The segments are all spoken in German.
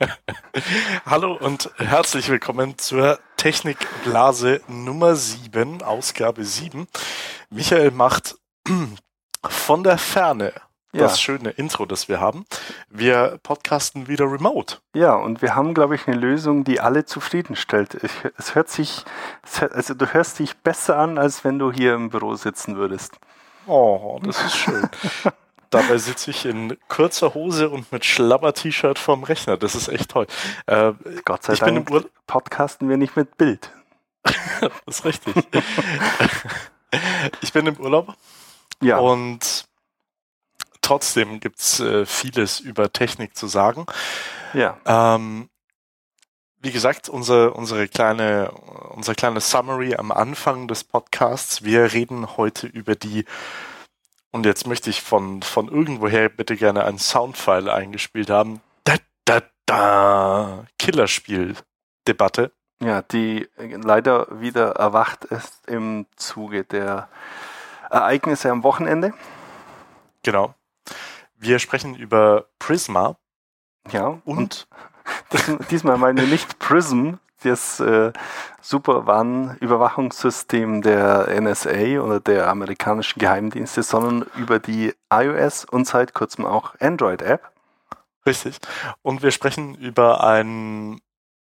Hallo und herzlich willkommen zur Technikblase Nummer 7, Ausgabe 7. Michael macht von der Ferne Ja. das schöne Intro, das wir haben. Wir podcasten wieder remote. Ja, und wir haben, glaube ich, eine Lösung, die alle zufriedenstellt. Ich, es hört sich, es hört, also du hörst dich besser an, als wenn du hier im Büro sitzen würdest. Oh, das ist schön. Dabei sitze ich in kurzer Hose und mit Schlabber-T-Shirt vorm Rechner. Das ist echt toll. Äh, Gott sei ich bin Dank podcasten wir nicht mit Bild. Das ist richtig. ich bin im Urlaub Ja, und trotzdem gibt's äh, vieles über Technik zu sagen. ja, Ähm, wie gesagt, unsere, unsere kleine, unser kleines Summary am Anfang des Podcasts. Wir reden heute über die, und jetzt möchte ich von, von irgendwoher bitte gerne ein Soundfile eingespielt haben. Da, da, da, Killerspiel-Debatte. ja, die leider wieder erwacht ist im Zuge der Ereignisse am Wochenende. Genau. Wir sprechen über Prisma Ja, und, und, dies- diesmal meine ich nicht Prism, das äh, Superwan-Überwachungssystem der NSA oder der amerikanischen Geheimdienste, sondern über die iOS und seit kurzem auch Android-App. richtig. Und wir sprechen über ein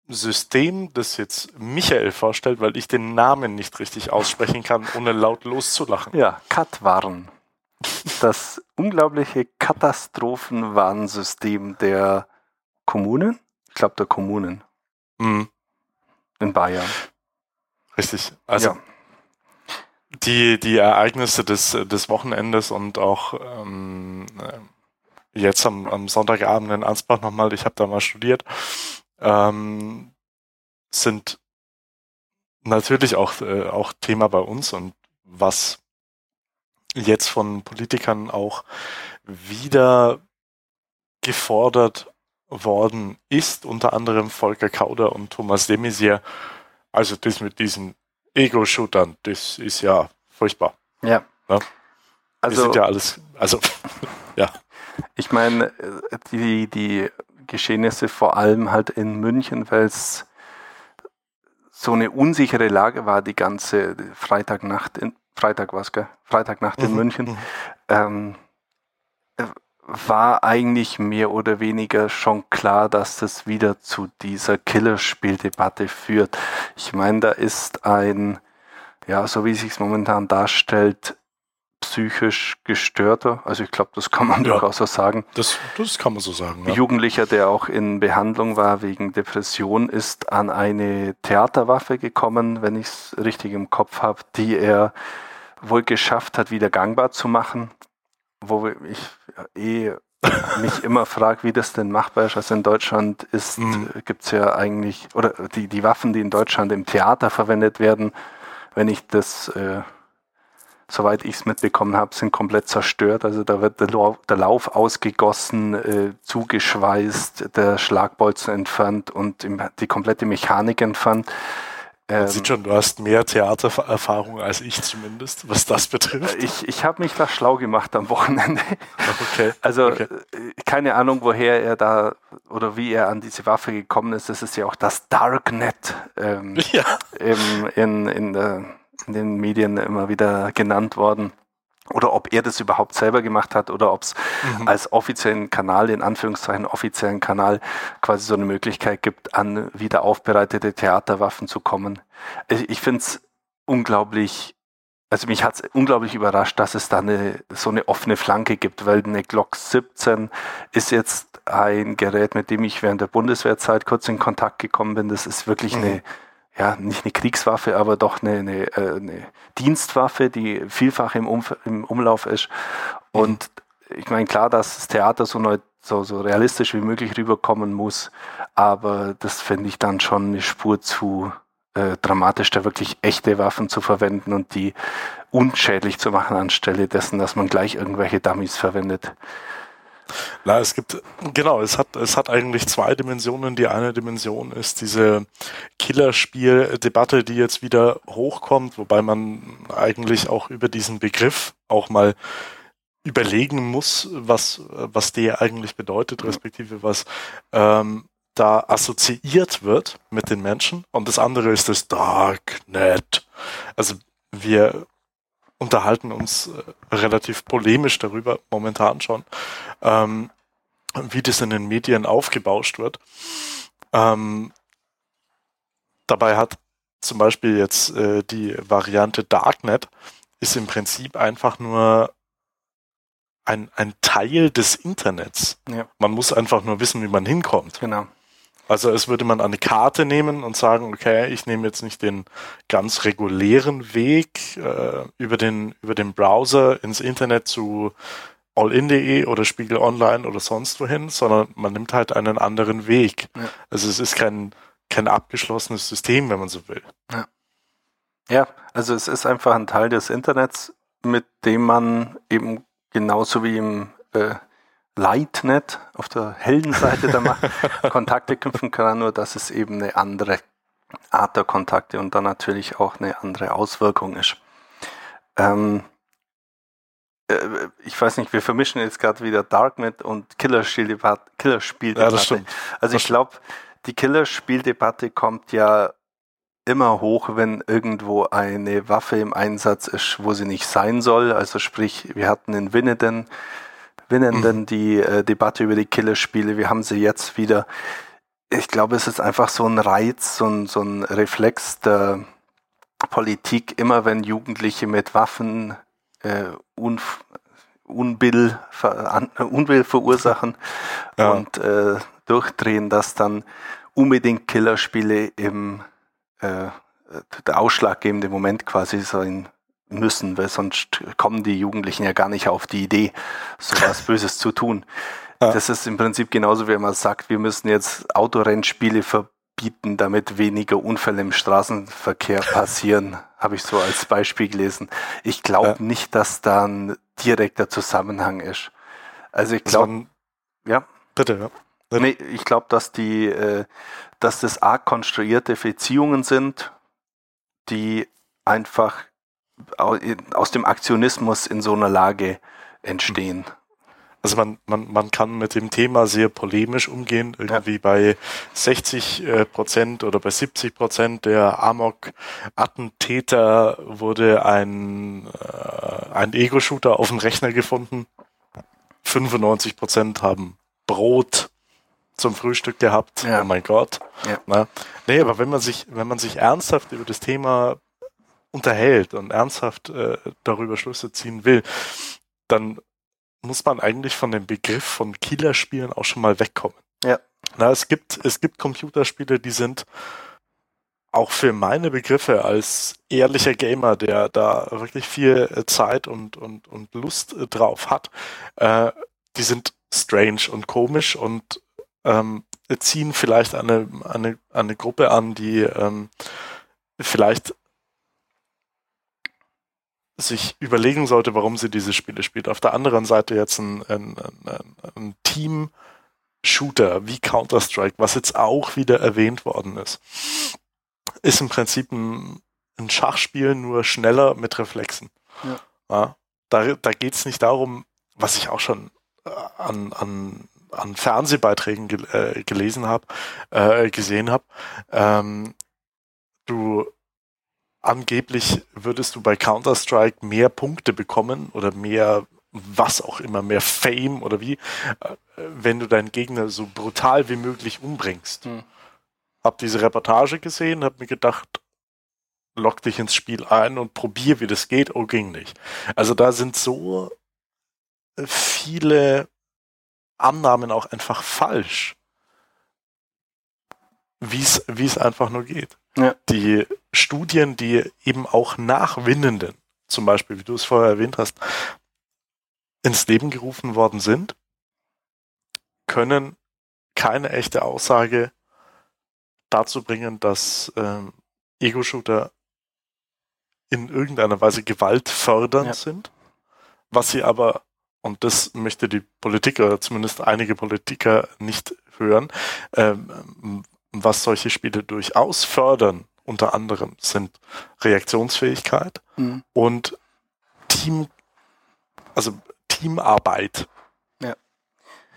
System, das jetzt Michael vorstellt, weil ich den Namen nicht richtig aussprechen kann, ohne laut loszulachen. Ja, Katwarn. Das unglaubliche Katastrophenwarnsystem der Kommunen, ich glaube der Kommunen Mhm, in Bayern. richtig. Also ja. die, die Ereignisse des, des Wochenendes und auch ähm, äh, jetzt am, am Sonntagabend in Ansbach nochmal, ich habe da mal studiert, ähm, sind natürlich auch, äh, auch Thema bei uns und was jetzt von Politikern auch wieder gefordert worden ist, unter anderem Volker Kauder und Thomas de Maizière. Also das mit diesen Ego-Shootern, das ist ja furchtbar. ja. Ja. Wir Also, sind ja alles, also Ich meine, die, die Geschehnisse vor allem halt in München, weil es so eine unsichere Lage war, die ganze Freitagnacht in Freitag war's, gell? Freitagnacht in Mhm, München, mhm. ähm, äh, war eigentlich mehr oder weniger schon klar, dass das wieder zu dieser Killerspieldebatte führt. Ich meine, da ist ein, ja, so wie es sich momentan darstellt, psychisch gestörter, also ich glaube, das kann man Ja. durchaus so sagen, das, das kann man so sagen. Ja. Jugendlicher, der auch in Behandlung war wegen Depression, ist an eine Theaterwaffe gekommen, wenn ich es richtig im Kopf habe, die er wohl geschafft hat, wieder gangbar zu machen. Wo ich eh mich immer frage, wie das denn machbar ist. Also in Deutschland ist, Mhm. gibt es ja eigentlich, oder die, die Waffen, die in Deutschland im Theater verwendet werden, wenn ich das, äh, soweit ich es mitbekommen habe, sind komplett zerstört. Also da wird der, Lauf, der Lauf ausgegossen, äh, zugeschweißt, der Schlagbolzen entfernt und die komplette Mechanik entfernt. Man Ähm, sieht schon, du hast mehr Theatererfahrung als ich zumindest, was das betrifft. ich ich habe mich da schlau gemacht am Wochenende. Okay. Also Okay. äh, keine Ahnung, woher er da oder wie er an diese Waffe gekommen ist. Das ist ja auch das Darknet ähm, Ja. im, in, in, der, in den Medien immer wieder genannt worden. Oder ob er das überhaupt selber gemacht hat oder ob es Mhm. als offiziellen Kanal, in Anführungszeichen offiziellen Kanal, quasi so eine Möglichkeit gibt, an wieder aufbereitete Theaterwaffen zu kommen. Ich, ich finde es unglaublich, also mich hat es unglaublich überrascht, dass es da eine, so eine offene Flanke gibt, weil eine Glock 17 ist jetzt ein Gerät, mit dem ich während der Bundeswehrzeit kurz in Kontakt gekommen bin. Das ist wirklich Mhm. eine, ja, nicht eine Kriegswaffe, aber doch eine, eine, äh, eine Dienstwaffe, die vielfach im, Umf im Umlauf ist. Und ich meine, klar, dass das Theater so, neu, so, so realistisch wie möglich rüberkommen muss, aber das finde ich dann schon eine Spur zu äh, dramatisch, da wirklich echte Waffen zu verwenden und die unschädlich zu machen, anstelle dessen, dass man gleich irgendwelche Dummies verwendet. Na, es gibt, genau, es hat, es hat eigentlich zwei Dimensionen. Die eine Dimension ist diese Killerspiel-Debatte, die jetzt wieder hochkommt, wobei man eigentlich auch über diesen Begriff auch mal überlegen muss, was, was der eigentlich bedeutet, respektive was ähm, da assoziiert wird mit den Menschen und das andere ist das Darknet. Also wir unterhalten uns äh, relativ polemisch darüber, momentan schon, ähm, wie das in den Medien aufgebauscht wird. Ähm, dabei hat zum Beispiel jetzt äh, die Variante Darknet ist im Prinzip einfach nur ein, ein Teil des Internets. Ja. Man muss einfach nur wissen, wie man hinkommt. Genau. Also es würde man eine Karte nehmen und sagen, okay, ich nehme jetzt nicht den ganz regulären Weg äh, über, den, über den Browser ins Internet zu allin.de oder Spiegel Online oder sonst wohin, sondern man nimmt halt einen anderen Weg. Ja. Also es ist kein, kein abgeschlossenes System, wenn man so will. Ja. ja, also es ist einfach ein Teil des Internets, mit dem man eben genauso wie im äh, Lightnet auf der hellen Seite der Macht Kontakte knüpfen kann, nur dass es eben eine andere Art der Kontakte und dann natürlich auch eine andere Auswirkung ist. Ähm, äh, ich weiß nicht, wir vermischen jetzt gerade wieder Darknet und Killerspieldebatte. Killerspieldebatte. Ja, also ich glaube, die Killerspieldebatte kommt ja immer hoch, wenn irgendwo eine Waffe im Einsatz ist, wo sie nicht sein soll. Also sprich, wir hatten in Winnenden Winnenden mhm. die äh, Debatte über die Killerspiele. Wir haben sie jetzt wieder. Ich glaube, es ist einfach so ein Reiz, so ein, so ein Reflex der Politik, immer wenn Jugendliche mit Waffen äh, Unf Unbill, ver Unbill verursachen ja. und äh, durchdrehen, dass dann unbedingt Killerspiele im äh, der ausschlaggebende Moment quasi sein müssen, weil sonst kommen die Jugendlichen ja gar nicht auf die Idee, so was Böses zu tun. Ja. Das ist im Prinzip genauso, wie man sagt, wir müssen jetzt Autorennspiele verbieten, damit weniger Unfälle im Straßenverkehr passieren, habe ich so als Beispiel gelesen. Ich glaube ja. nicht, dass da ein direkter Zusammenhang ist. Also ich glaube, ja. Bitte, ja. Bitte. Nee, ich glaube, dass die, äh, dass das arg konstruierte Beziehungen sind, die einfach aus dem Aktionismus in so einer Lage entstehen. Also man, man, man kann mit dem Thema sehr polemisch umgehen. Irgendwie ja. bei 60 äh, Prozent oder bei 70 Prozent der Amok-Attentäter wurde ein, äh, ein Ego-Shooter auf dem Rechner gefunden. 95 Prozent haben Brot zum Frühstück gehabt. Ja. Oh mein Gott. Ja. Na? Nee, aber wenn man sich, wenn man sich ernsthaft über das Thema unterhält und ernsthaft äh, darüber Schlüsse ziehen will, dann muss man eigentlich von dem Begriff von Killerspielen auch schon mal wegkommen. Ja. Na, es gibt, es gibt Computerspiele, die sind auch für meine Begriffe als ehrlicher Gamer, der da wirklich viel äh, Zeit und, und, und Lust äh, drauf hat, äh, die sind strange und komisch und ähm, ziehen vielleicht eine, eine, eine Gruppe an, die ähm, vielleicht sich überlegen sollte, warum sie diese Spiele spielt. Auf der anderen Seite jetzt ein, ein, ein, ein Team-Shooter wie Counter-Strike, was jetzt auch wieder erwähnt worden ist, ist im Prinzip ein, Schachspiel nur schneller mit Reflexen. Ja. ja da da geht es nicht darum, was ich auch schon äh, an, an, an Fernsehbeiträgen gel äh, gelesen habe, äh, gesehen habe. Ähm, du angeblich würdest du bei Counter-Strike mehr Punkte bekommen oder mehr was auch immer, mehr Fame oder wie, äh, wenn du deinen Gegner so brutal wie möglich umbringst. Hm. Hab diese Reportage gesehen, hab mir gedacht, lock dich ins Spiel ein und probier, wie das geht. Oh, ging nicht. Also da sind so viele Annahmen auch einfach falsch, wie es einfach nur geht. Ja. Die Studien, die eben auch nach Winnenden, zum Beispiel, wie du es vorher erwähnt hast, ins Leben gerufen worden sind, können keine echte Aussage dazu bringen, dass ähm, Ego-Shooter in irgendeiner Weise gewaltfördernd ja. sind, was sie aber, und das möchte die Politiker, zumindest einige Politiker nicht hören, ähm, was solche Spiele durchaus fördern, unter anderem, sind Reaktionsfähigkeit mhm. und Team, also Teamarbeit. Ja.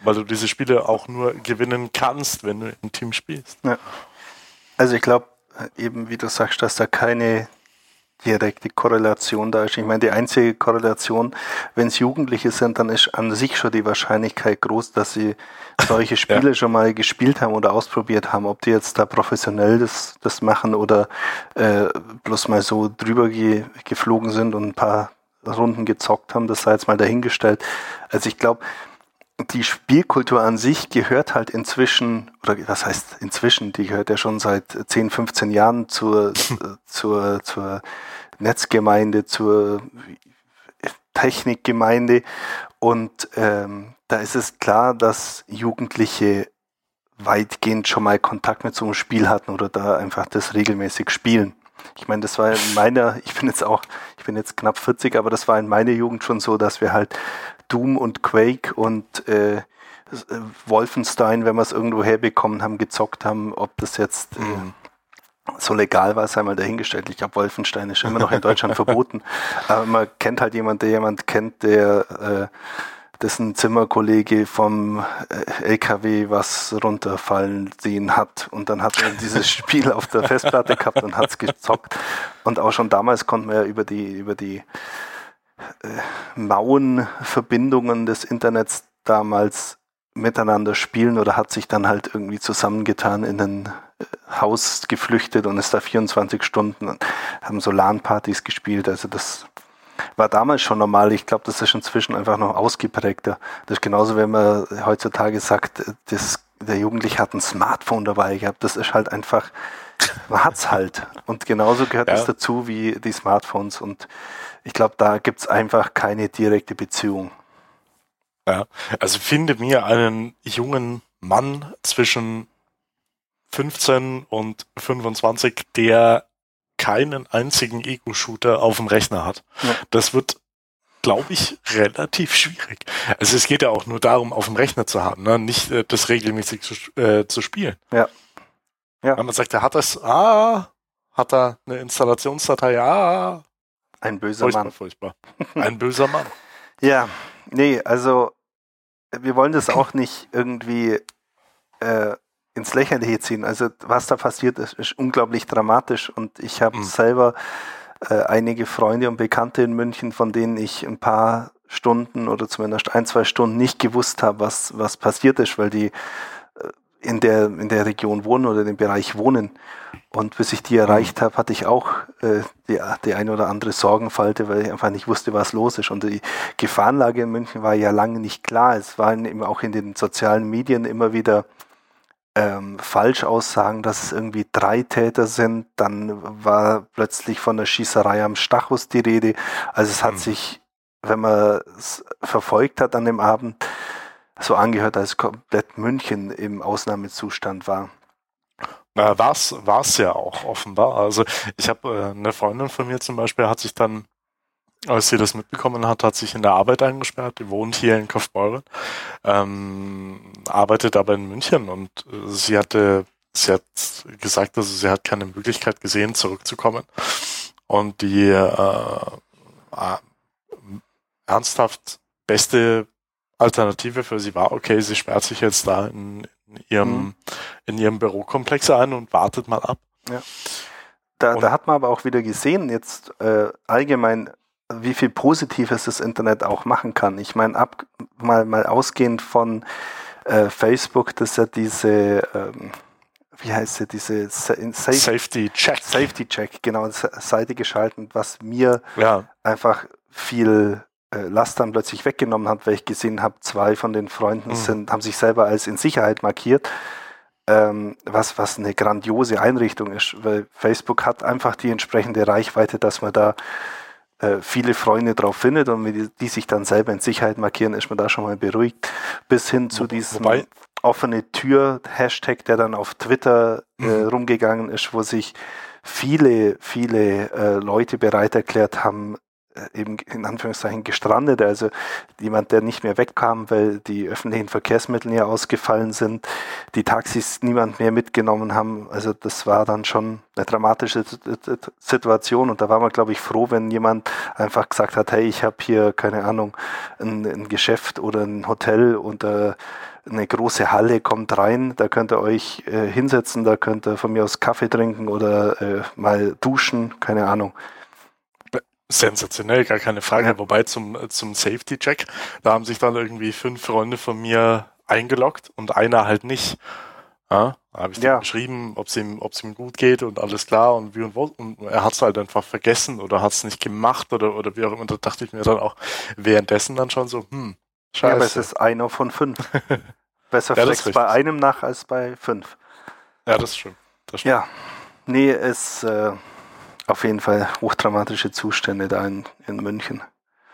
weil du diese Spiele auch nur gewinnen kannst, wenn du im Team spielst. Ja. Also ich glaube eben, wie du sagst, dass da keine direkte Korrelation da ist. Ich meine, die einzige Korrelation, wenn es Jugendliche sind, dann ist an sich schon die Wahrscheinlichkeit groß, dass sie solche Spiele ja. schon mal gespielt haben oder ausprobiert haben. Ob die jetzt da professionell das, das machen oder äh, bloß mal so drüber ge geflogen sind und ein paar Runden gezockt haben, das sei jetzt mal dahingestellt. Also ich glaube, die Spielkultur an sich gehört halt inzwischen, oder was heißt inzwischen, die gehört ja schon seit 10, 15 Jahren zur, zur, zur Netzgemeinde, zur Technikgemeinde. Und ähm, da ist es klar, dass Jugendliche weitgehend schon mal Kontakt mit so einem Spiel hatten oder da einfach das regelmäßig spielen. Ich meine, das war in meiner, ich bin jetzt auch, ich bin jetzt knapp 40, aber das war in meiner Jugend schon so, dass wir halt Doom und Quake und äh, Wolfenstein, wenn wir es irgendwo herbekommen haben, gezockt haben, ob das jetzt äh, mhm. so legal war, sei mal dahingestellt. Ich glaube, Wolfenstein ist immer noch in Deutschland verboten. Aber man kennt halt jemand, der jemand kennt, der äh, dessen Zimmerkollege vom äh, LKW was runterfallen sehen hat. Und dann hat er dieses Spiel auf der Festplatte gehabt und hat es gezockt. Und auch schon damals konnte man ja über die, über die äh, mauen Verbindungen des Internets damals miteinander spielen oder hat sich dann halt irgendwie zusammengetan in ein äh, Haus geflüchtet und ist da 24 Stunden, haben so LAN-Partys gespielt. Also das war damals schon normal. Ich glaube, das ist inzwischen einfach noch ausgeprägter. Das ist genauso, wenn man heutzutage sagt, das, der Jugendliche hat ein Smartphone dabei gehabt. Das ist halt einfach, man hat's halt. Und genauso gehört es dazu wie die Smartphones. Und ich glaube, da gibt es einfach keine direkte Beziehung. Ja, also finde mir einen jungen Mann zwischen 15 und 25, der keinen einzigen Ego-Shooter auf dem Rechner hat. Ja. Das wird, glaube ich, relativ schwierig. Also es geht ja auch nur darum, auf dem Rechner zu haben, ne? nicht äh, das regelmäßig zu, äh, zu spielen. Ja. ja. Wenn man sagt, er hat das, ah, hat er eine Installationsdatei, ah. Ein böser furchtbar, Mann. Furchtbar. Ein böser Mann. ja, nee, also wir wollen das auch nicht irgendwie äh, ins Lächerliche ziehen. Also was da passiert ist, ist unglaublich dramatisch und ich habe mhm. selber äh, einige Freunde und Bekannte in München, von denen ich ein paar Stunden oder zumindest ein, zwei Stunden nicht gewusst habe, was, was passiert ist, weil die in der, in der Region wohnen oder in dem Bereich wohnen. Und bis ich die erreicht habe, hatte ich auch äh, die, die eine oder andere Sorgenfalte, weil ich einfach nicht wusste, was los ist. Und die Gefahrenlage in München war ja lange nicht klar. Es waren eben auch in den sozialen Medien immer wieder ähm, Falschaussagen, dass es irgendwie drei Täter sind. Dann war plötzlich von der Schießerei am Stachus die Rede. Also es hat mhm. sich, wenn man es verfolgt hat an dem Abend, so angehört, als komplett München im Ausnahmezustand war. Na, war es ja auch offenbar. Also ich habe äh, eine Freundin von mir zum Beispiel hat sich dann als sie das mitbekommen hat, hat sich in der Arbeit eingesperrt. Die wohnt hier in Kaufbeuren, ähm, arbeitet aber in München und äh, sie hatte, sie hat gesagt, also sie hat keine Möglichkeit gesehen, zurückzukommen. Und die äh, äh, ernsthaft beste Alternative für sie war, okay, sie sperrt sich jetzt da in, in ihrem, mhm. in ihrem Bürokomplex ein und wartet mal ab. Ja. Da, da hat man aber auch wieder gesehen, jetzt äh, allgemein wie viel Positives das Internet auch machen kann. Ich meine, ab mal, mal ausgehend von äh, Facebook, dass ja diese, ähm, wie heißt sie, diese Sa Safe Safety Check. Safety Check, genau, Seite geschalten, was mir ja. einfach viel Last dann plötzlich weggenommen hat, weil ich gesehen habe, zwei von den Freunden mhm. sind, haben sich selber als in Sicherheit markiert. Ähm, was, was eine grandiose Einrichtung ist, weil Facebook hat einfach die entsprechende Reichweite, dass man da äh, viele Freunde drauf findet und die, die, sich dann selber in Sicherheit markieren, ist man da schon mal beruhigt. Bis hin zu diesem Wobei, offene Tür-Hashtag, der dann auf Twitter äh, mhm. rumgegangen ist, wo sich viele, viele äh, Leute bereit erklärt haben, äh, eben in Anführungszeichen gestrandet, also jemand, der nicht mehr wegkam, weil die öffentlichen Verkehrsmittel ja ausgefallen sind, die Taxis niemand mehr mitgenommen haben. Also das war dann schon eine dramatische Situation und da war man, glaube ich, froh, wenn jemand einfach gesagt hat, hey, ich habe hier, keine Ahnung, ein, ein, Geschäft oder ein Hotel und äh, eine große Halle, kommt rein, da könnt ihr euch äh, hinsetzen, da könnt ihr von mir aus Kaffee trinken oder äh, mal duschen, keine Ahnung. Sensationell, gar keine Frage. Wobei zum, zum Safety-Check, da haben sich dann irgendwie fünf Freunde von mir eingeloggt und einer halt nicht. Ja, da habe ich ja. geschrieben, ob es ihm, ob's ihm gut geht und alles klar und wie und wo. Und er hat es halt einfach vergessen oder hat es nicht gemacht oder, oder wie auch immer. Da dachte ich mir dann auch währenddessen dann schon so, hm, scheiße. Ja, aber es ist einer von fünf. Besser ja, flex bei einem nach als bei fünf. Ja, das stimmt. Das stimmt. Ja, nee, es äh, auf jeden Fall hochdramatische Zustände da in, in München.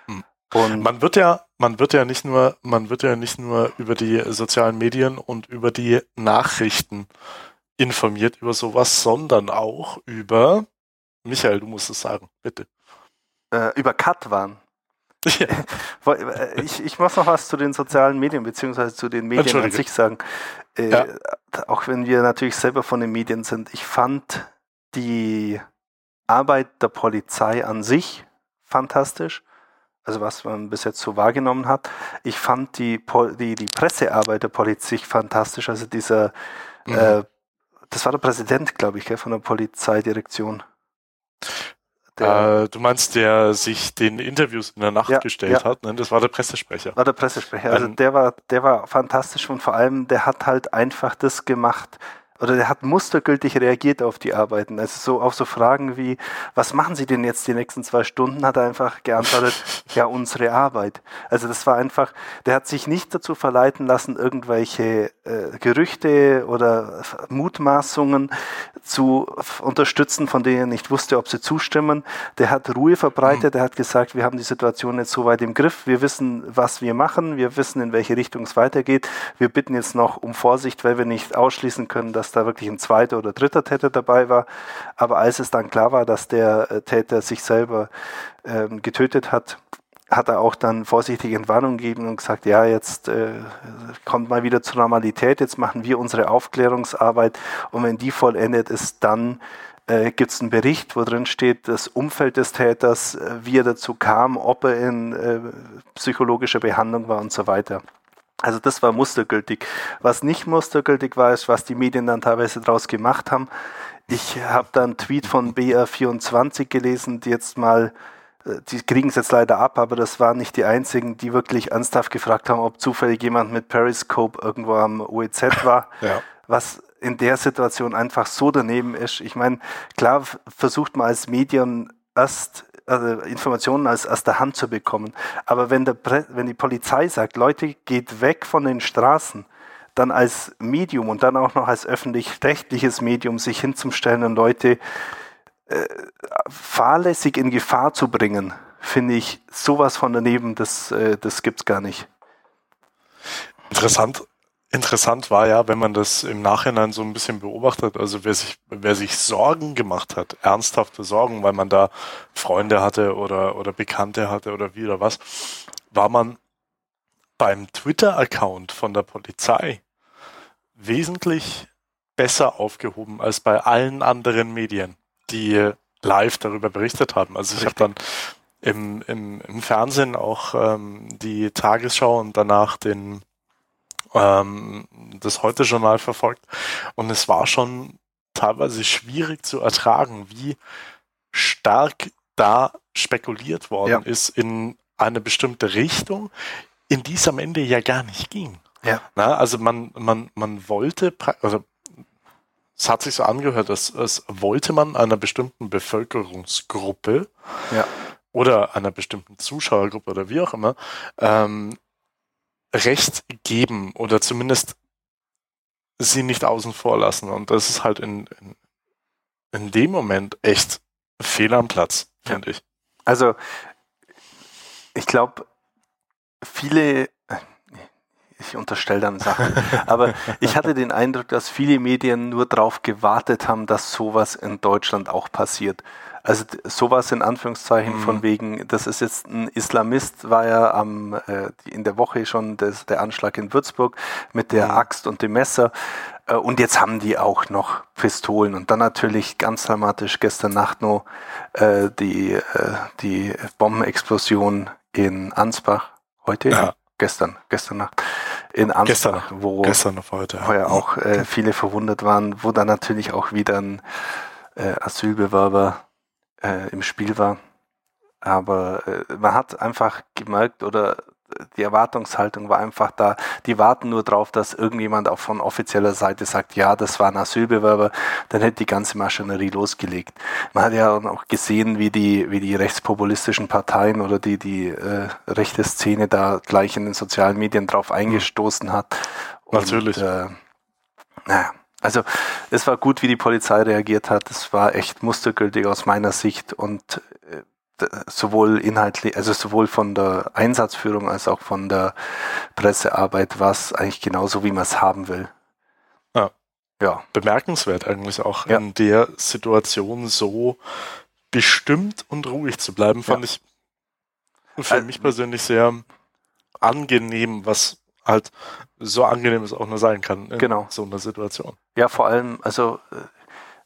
Hm. Und man wird ja, man wird ja nicht nur, man wird ja nicht nur über die sozialen Medien und über die Nachrichten informiert über sowas, sondern auch über Michael, du musst es sagen, bitte. Äh, über Katwan. Ja. Äh, ich, ich muss noch was zu den sozialen Medien beziehungsweise zu den Medien an sich sagen. Äh, ja. Auch wenn wir natürlich selber von den Medien sind. Ich fand die Arbeit der Polizei an sich fantastisch, also was man bis jetzt so wahrgenommen hat. Ich fand die, die, die Pressearbeit der Polizei fantastisch, also dieser, mhm. äh, das war der Präsident, glaube ich, von der Polizeidirektion. Der, äh, du meinst, der sich den Interviews in der Nacht ja, gestellt ja. hat, ne? Das war der Pressesprecher. War der Pressesprecher. Also der war, der war fantastisch und vor allem, der hat halt einfach das gemacht, oder der hat mustergültig reagiert auf die Arbeiten. Also so auf so Fragen wie, was machen Sie denn jetzt die nächsten zwei Stunden, hat er einfach geantwortet, ja, unsere Arbeit. Also das war einfach, der hat sich nicht dazu verleiten lassen, irgendwelche äh, Gerüchte oder Mutmaßungen zu unterstützen, von denen er nicht wusste, ob sie zustimmen. Der hat Ruhe verbreitet, mhm. der hat gesagt, wir haben die Situation jetzt so weit im Griff, wir wissen, was wir machen, wir wissen, in welche Richtung es weitergeht. Wir bitten jetzt noch um Vorsicht, weil wir nicht ausschließen können, dass dass da wirklich ein zweiter oder dritter Täter dabei war. Aber als es dann klar war, dass der äh, Täter sich selber ähm, getötet hat, hat er auch dann vorsichtig Entwarnung gegeben und gesagt, ja, jetzt äh, kommt mal wieder zur Normalität, jetzt machen wir unsere Aufklärungsarbeit und wenn die vollendet ist, dann äh, gibt es einen Bericht, wo drin steht, das Umfeld des Täters, äh, wie er dazu kam, ob er in äh, psychologischer Behandlung war und so weiter. Also das war mustergültig. Was nicht mustergültig war, ist, was die Medien dann teilweise daraus gemacht haben. Ich habe da einen Tweet von BR24 gelesen, die jetzt mal, äh, die kriegen es jetzt leider ab, aber das waren nicht die einzigen, die wirklich ernsthaft gefragt haben, ob zufällig jemand mit Periscope irgendwo am OEZ war. ja. Was in der Situation einfach so daneben ist. Ich meine, klar versucht man als Medien erst also Informationen aus, aus der Hand zu bekommen. Aber wenn, der, wenn die Polizei sagt, Leute, geht weg von den Straßen, dann als Medium und dann auch noch als öffentlich-rechtliches Medium sich hinzustellen und Leute äh, fahrlässig in Gefahr zu bringen, finde ich sowas von daneben, das, äh, das gibt es gar nicht. Interessant, Interessant war ja, wenn man das im Nachhinein so ein bisschen beobachtet, also wer sich, wer sich Sorgen gemacht hat, ernsthafte Sorgen, weil man da Freunde hatte oder, oder Bekannte hatte oder wie oder was, war man beim Twitter-Account von der Polizei wesentlich besser aufgehoben als bei allen anderen Medien, die live darüber berichtet haben. Also ich habe dann im, im, im Fernsehen auch ähm, die Tagesschau und danach den ähm, das Heute-Journal verfolgt und es war schon teilweise schwierig zu ertragen, wie stark da spekuliert worden ja. ist in eine bestimmte Richtung, in die es am Ende ja gar nicht ging. Ja. Na, also man, man, man wollte, also es hat sich so angehört, dass es wollte man einer bestimmten Bevölkerungsgruppe ja. oder einer bestimmten Zuschauergruppe oder wie auch immer ähm, Recht geben oder zumindest sie nicht außen vor lassen. Und das ist halt in, in, in dem Moment echt fehl am Platz, finde ich. Also, ich glaube, viele, ich unterstelle dann Sachen, aber ich hatte den Eindruck, dass viele Medien nur darauf gewartet haben, dass sowas in Deutschland auch passiert. Also sowas in Anführungszeichen mhm. von wegen, das ist jetzt ein Islamist, war ja am, äh, in der Woche schon das, der Anschlag in Würzburg mit der mhm. Axt und dem Messer. Äh, und jetzt haben die auch noch Pistolen. Und dann natürlich ganz dramatisch gestern Nacht noch äh, die, äh, die Bombenexplosion in Ansbach. Heute? Ja. Gestern, gestern Nacht. In Ansbach, gestern, wo, gestern auf heute. ja auch äh, viele verwundet waren, wo dann natürlich auch wieder ein äh, Asylbewerber äh, im Spiel war. Aber äh, man hat einfach gemerkt oder die Erwartungshaltung war einfach da. Die warten nur darauf, dass irgendjemand auch von offizieller Seite sagt, ja, das war ein Asylbewerber. Dann hätte die ganze Maschinerie losgelegt. Man hat ja auch gesehen, wie die, wie die rechtspopulistischen Parteien oder die, die äh, rechte Szene da gleich in den sozialen Medien drauf eingestoßen hat. Und, Natürlich. Äh, naja. Also es war gut, wie die Polizei reagiert hat. Es war echt mustergültig aus meiner Sicht und äh, sowohl inhaltlich, also sowohl von der Einsatzführung als auch von der Pressearbeit war es eigentlich genauso, wie man es haben will. Ja. ja. Bemerkenswert eigentlich auch ja. in der Situation so bestimmt und ruhig zu bleiben, fand ja. ich für also, mich persönlich sehr angenehm, was halt so angenehm es auch nur sein kann in genau. so einer Situation. Ja, vor allem, also äh,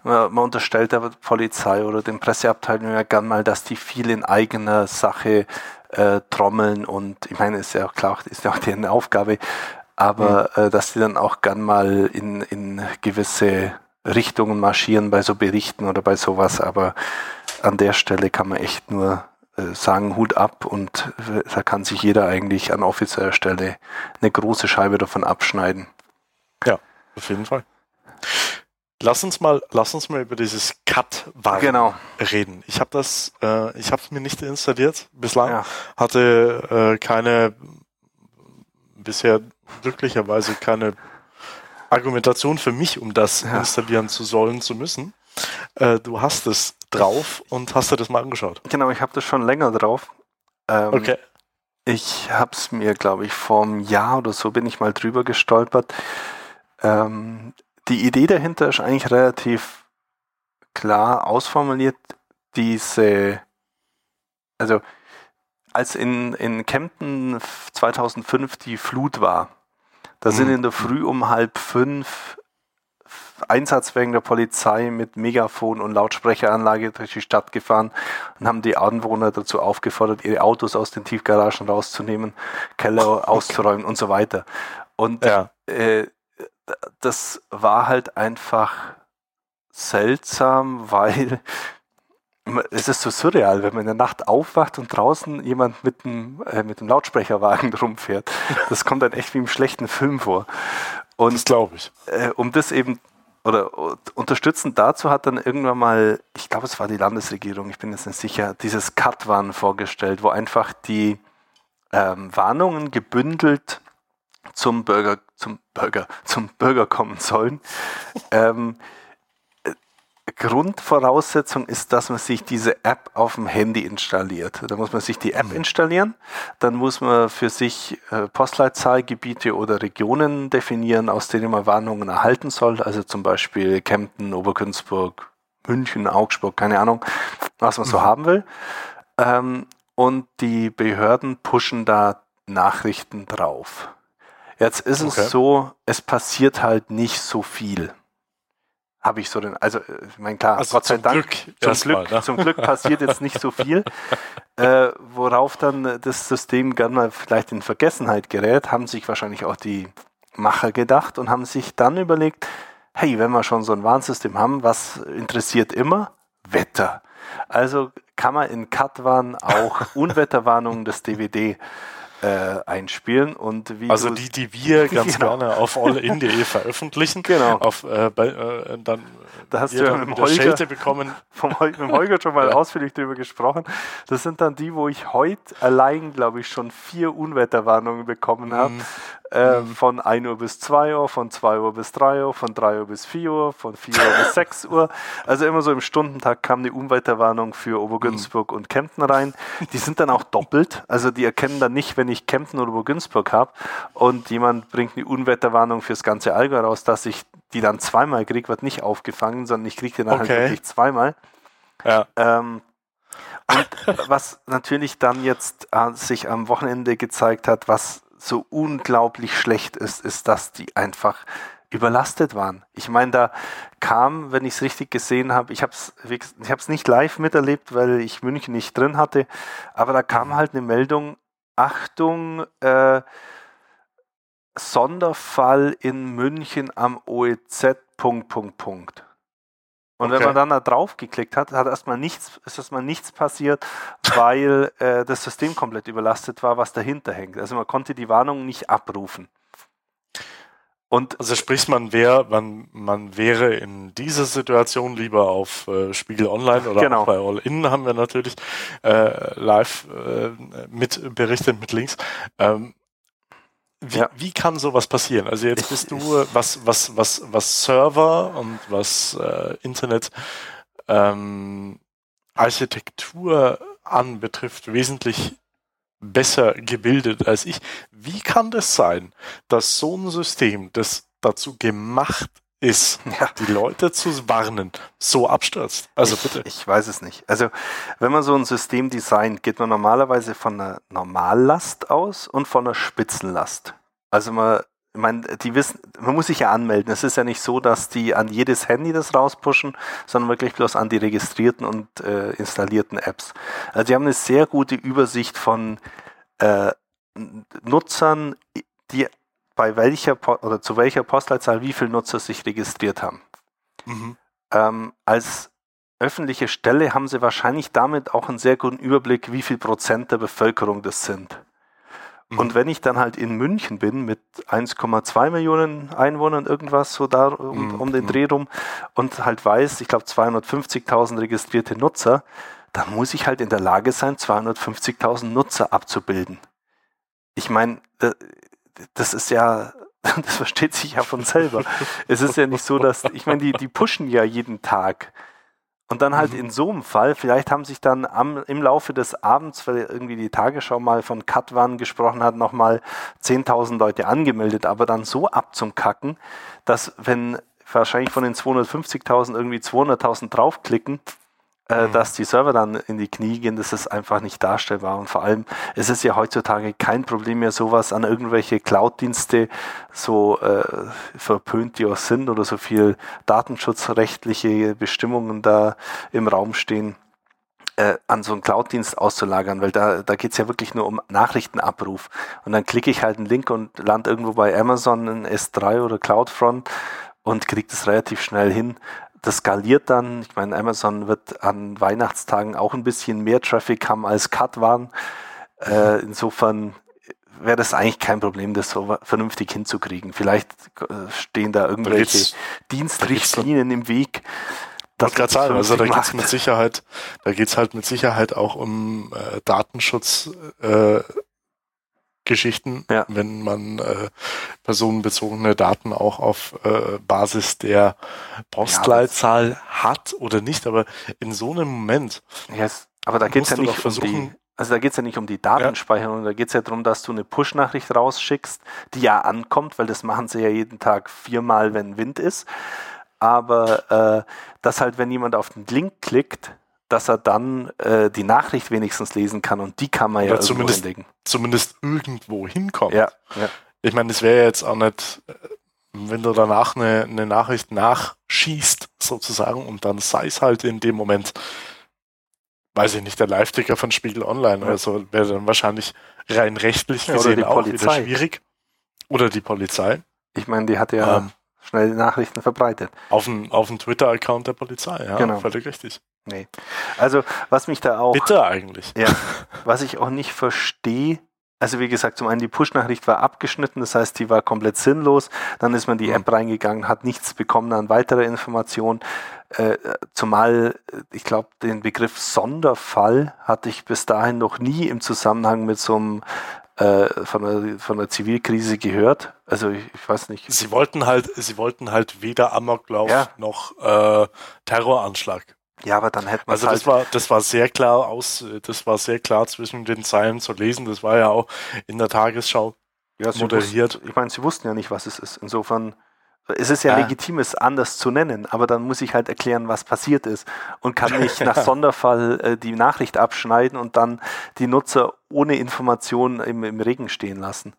man, unterstellt der Polizei oder den Presseabteilungen ja gern mal, dass die viel in eigener Sache äh, trommeln und ich meine, ist ja auch klar, ist ja auch deren Aufgabe, aber mhm. äh, dass die dann auch gern mal in, in gewisse Richtungen marschieren bei so Berichten oder bei sowas, aber an der Stelle kann man echt nur sagen, Hut ab und äh, da kann sich jeder eigentlich an offizieller Stelle eine große Scheibe davon abschneiden. Ja, auf jeden Fall. Lass uns mal, lass uns mal über dieses cut wagen genau. reden. Ich habe das, äh, ich habe es mir nicht installiert bislang, ja. hatte äh, keine bisher glücklicherweise keine Argumentation für mich, um das ja. installieren zu sollen zu müssen. Äh, du hast es drauf und hast dir das mal angeschaut. Genau, ich habe das schon länger drauf. Ähm, okay. Ich habe es mir, glaube ich, vor einem Jahr oder so bin ich mal drüber gestolpert. Ähm, die Idee dahinter ist eigentlich relativ klar ausformuliert. Diese, also als in, in Kempten 2005 die Flut war, da sind mhm. in der Früh um halb fünf Einsatzwagen der Polizei mit Megafon und Lautsprecheranlage durch die Stadt gefahren und haben die Anwohner dazu aufgefordert, ihre Autos aus den Tiefgaragen rauszunehmen, Keller auszuräumen und so weiter. Und ja. äh, das war halt einfach seltsam, weil es ist so surreal, wenn man in der Nacht aufwacht und draußen jemand mit einem, äh, mit einem Lautsprecherwagen rumfährt. Das kommt dann echt wie im schlechten Film vor. Und das glaube ich. Äh, um das eben oder unterstützend dazu hat dann irgendwann mal, ich glaube, es war die Landesregierung, ich bin jetzt nicht sicher, dieses Cut-Warn vorgestellt, wo einfach die ähm, Warnungen gebündelt zum Bürger, zum Bürger, zum Bürger kommen sollen. ähm, Grundvoraussetzung ist, dass man sich diese App auf dem Handy installiert. Da muss man sich die App mhm. installieren, dann muss man für sich äh, Postleitzahlgebiete oder Regionen definieren, aus denen man Warnungen erhalten soll. Also zum Beispiel Kempten, Oberkünzburg, München, Augsburg, keine Ahnung, was man so mhm. haben will. Ähm, und die Behörden pushen da Nachrichten drauf. Jetzt ist okay. es so, es passiert halt nicht so viel. Habe ich so den, also ich meine klar, also Gott sei Dank, Glück zum, Glück, mal, ne? zum Glück passiert jetzt nicht so viel. äh, worauf dann das System gerne mal vielleicht in Vergessenheit gerät, haben sich wahrscheinlich auch die Macher gedacht und haben sich dann überlegt, hey, wenn wir schon so ein Warnsystem haben, was interessiert immer? Wetter. Also kann man in Katwan auch Unwetterwarnungen des DVD äh, einspielen und wie also die die wir ganz genau. gerne auf allin.de veröffentlichen genau auf äh, bei, äh, dann da hast du ja mit dem Holger bekommen vom mit dem Holger schon mal ja. ausführlich drüber gesprochen das sind dann die wo ich heute allein glaube ich schon vier Unwetterwarnungen bekommen habe mhm. Äh, mhm. von 1 Uhr bis 2 Uhr, von 2 Uhr bis 3 Uhr, von 3 Uhr bis 4 Uhr, von 4 Uhr bis 6 Uhr. Also immer so im Stundentag kam die Unwetterwarnung für Obergünzburg mhm. und Kempten rein. Die sind dann auch doppelt. Also die erkennen dann nicht, wenn ich Kempten oder Obergünzburg habe und jemand bringt die Unwetterwarnung fürs ganze Allgäu raus, dass ich die dann zweimal kriege, wird nicht aufgefangen, sondern ich kriege die dann halt okay. halt wirklich zweimal. Ja. Ähm, und was natürlich dann jetzt äh, sich am Wochenende gezeigt hat, was so unglaublich schlecht ist, ist, dass die einfach überlastet waren. Ich meine, da kam, wenn ich es richtig gesehen habe, ich habe es ich hab's nicht live miterlebt, weil ich München nicht drin hatte, aber da kam halt eine Meldung, Achtung, äh, Sonderfall in München am OEZ, Punkt, Punkt, Punkt. Und okay. wenn man dann da drauf geklickt hat, hat erstmal nichts, ist erstmal nichts passiert, weil äh, das System komplett überlastet war, was dahinter hängt. Also man konnte die Warnung nicht abrufen. Und also sprich, man wäre, man, man wäre in dieser Situation lieber auf äh, Spiegel Online oder genau. auch bei All In haben wir natürlich äh, live äh, mit berichtet mit Links. Ähm, wie, ja. wie kann sowas passieren? Also jetzt bist du, was, was, was, was Server und was äh, Internet ähm, Architektur anbetrifft, wesentlich besser gebildet als ich. Wie kann das sein, dass so ein System, das dazu gemacht ist, ja. die Leute zu warnen, so abstürzt? Also ich, bitte. Ich weiß es nicht. Also wenn man so ein System designt, geht man normalerweise von einer Normallast aus und von einer Spitzenlast. Also man ich meine, die wissen, man muss sich ja anmelden. Es ist ja nicht so, dass die an jedes Handy das rauspushen, sondern wirklich bloß an die registrierten und äh, installierten Apps. Also die haben eine sehr gute Übersicht von äh, Nutzern, die bei welcher oder zu welcher Postleitzahl wie viele Nutzer sich registriert haben. Mhm. Ähm, als öffentliche Stelle haben sie wahrscheinlich damit auch einen sehr guten Überblick, wie viel Prozent der Bevölkerung das sind. Und mhm. wenn ich dann halt in München bin mit 1,2 Millionen Einwohnern, irgendwas so da um, mhm. um den mhm. Dreh rum und halt weiß, ich glaube 250.000 registrierte Nutzer, dann muss ich halt in der Lage sein, 250.000 Nutzer abzubilden. Ich meine, das ist ja, das versteht sich ja von selber. es ist ja nicht so, dass, ich meine, die, die pushen ja jeden Tag. Und dann halt mhm. in so einem Fall, vielleicht haben sich dann am, im Laufe des Abends, weil irgendwie die Tagesschau mal von Katwan gesprochen hat, nochmal 10.000 Leute angemeldet, aber dann so abzumkacken, dass wenn wahrscheinlich von den 250.000 irgendwie 200.000 draufklicken, äh, mhm. dass die Server dann in die Knie gehen, das ist einfach nicht darstellbar. Und vor allem, es ist ja heutzutage kein Problem mehr, sowas an irgendwelche Cloud-Dienste, so äh, verpönt die auch sind oder so viel datenschutzrechtliche Bestimmungen da im Raum stehen äh, an so einen Cloud-Dienst auszulagern, weil da, da geht es ja wirklich nur um Nachrichtenabruf. Und dann klicke ich halt einen Link und lande irgendwo bei Amazon in S3 oder CloudFront und kriege das relativ schnell hin das skaliert dann. Ich meine, Amazon wird an Weihnachtstagen auch ein bisschen mehr Traffic haben als Cut waren. Äh, insofern wäre das eigentlich kein Problem, das so vernünftig hinzukriegen. Vielleicht äh, stehen da irgendwelche da Dienstrichtlinien im Weg. Das gerade sagen, also da geht es mit Sicherheit, da geht es halt mit Sicherheit auch um äh, Datenschutz äh, Geschichten, ja. wenn man äh, personenbezogene Daten auch auf äh, Basis der Postleitzahl ja, hat oder nicht, aber in so einem Moment. Yes. Aber da geht es ja nicht um die, also da geht ja nicht um die Datenspeicherung, ja. da geht es ja darum, dass du eine Push-Nachricht rausschickst, die ja ankommt, weil das machen sie ja jeden Tag viermal, wenn Wind ist. Aber äh, dass halt, wenn jemand auf den Link klickt, dass er dann äh, die Nachricht wenigstens lesen kann und die kann man ja, ja zumindest, hinlegen. zumindest irgendwo hinkommt. Ja, ja. Ich meine, es wäre jetzt auch nicht, äh, wenn du danach eine, eine Nachricht nachschießt, sozusagen, und dann sei es halt in dem Moment, weiß ich nicht, der Live-Ticker von Spiegel Online ja. also wäre dann wahrscheinlich rein rechtlich gesehen auch Polizei. wieder schwierig. Oder die Polizei. Ich meine, die hat ja ähm, schnell Nachrichten verbreitet. Auf dem auf Twitter-Account der Polizei, ja, genau. völlig richtig. Nee. Also, was mich da auch. Bitte eigentlich. Ja. Was ich auch nicht verstehe, also wie gesagt, zum einen die Push-Nachricht war abgeschnitten, das heißt, die war komplett sinnlos. Dann ist man die. App reingegangen, hat nichts bekommen an weiterer Information. Äh, zumal, ich glaube, den Begriff Sonderfall hatte ich bis dahin noch nie im Zusammenhang mit so einem äh, von, einer, von einer Zivilkrise gehört. Also ich, ich, weiß nicht. Sie wollten halt, sie wollten halt weder Amoklauf ja. noch äh, Terroranschlag. Ja, aber dann hätte man Also das halt war das war sehr klar aus, das war sehr klar zwischen den Zeilen zu lesen. Das war ja auch in der Tagesschau ja, moderiert. Wussten, ich meine, sie wussten ja nicht, was es ist. Insofern Es ist ja ah. legitim, es anders zu nennen, aber dann muss ich halt erklären, was passiert ist und kann nicht nach Sonderfall äh, die Nachricht abschneiden und dann die Nutzer ohne Information im, im Regen stehen lassen.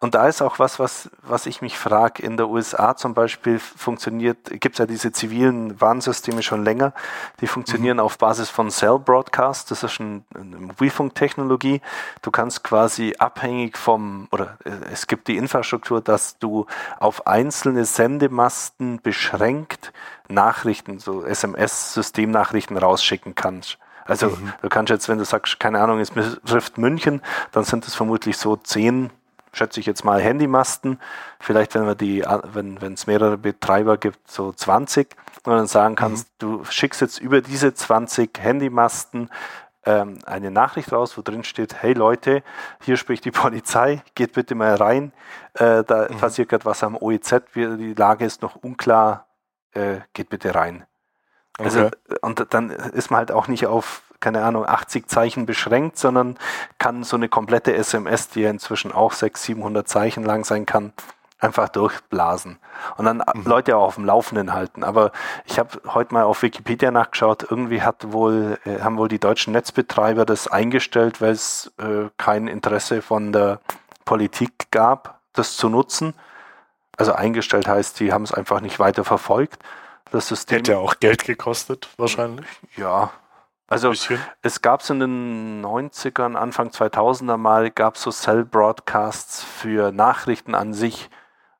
Und da ist auch was, was, was ich mich frage. In der USA zum Beispiel funktioniert, gibt es ja diese zivilen Warnsysteme schon länger, die funktionieren mhm. auf Basis von Cell Broadcast. Das ist ein, eine Mobilfunktechnologie. Du kannst quasi abhängig vom, oder äh, es gibt die Infrastruktur, dass du auf einzelne Sendemasten beschränkt Nachrichten, so SMS-Systemnachrichten rausschicken kannst. Also mhm. du kannst jetzt, wenn du sagst, keine Ahnung, es betrifft München, dann sind es vermutlich so zehn schätze ich jetzt mal, Handymasten. Vielleicht, wenn wir die, wenn wenn es mehrere Betreiber gibt, so 20, und dann sagen kannst, mhm. du schickst jetzt über diese 20 Handymasten ähm, eine Nachricht raus, wo drin steht, hey Leute, hier spricht die Polizei, geht bitte mal rein. Äh, da mhm. passiert gerade was am OEZ, die Lage ist noch unklar, äh, geht bitte rein. Also, okay. Also, und dann ist man halt auch nicht auf keine Ahnung, 80 Zeichen beschränkt, sondern kann so eine komplette SMS, die ja inzwischen auch 600, 700 Zeichen lang sein kann, einfach durchblasen und dann mhm. Leute auch auf dem Laufenden halten. Aber ich habe heute mal auf Wikipedia nachgeschaut, irgendwie hat wohl, äh, haben wohl die deutschen Netzbetreiber das eingestellt, weil es äh, kein Interesse von der Politik gab, das zu nutzen. Also eingestellt heißt, die haben es einfach nicht weiter verfolgt. Das System. Hätte ja auch Geld gekostet, wahrscheinlich. Ja, also es gab es in den 90ern, Anfang 2000er mal, gab es so Cell-Broadcasts für Nachrichten an sich.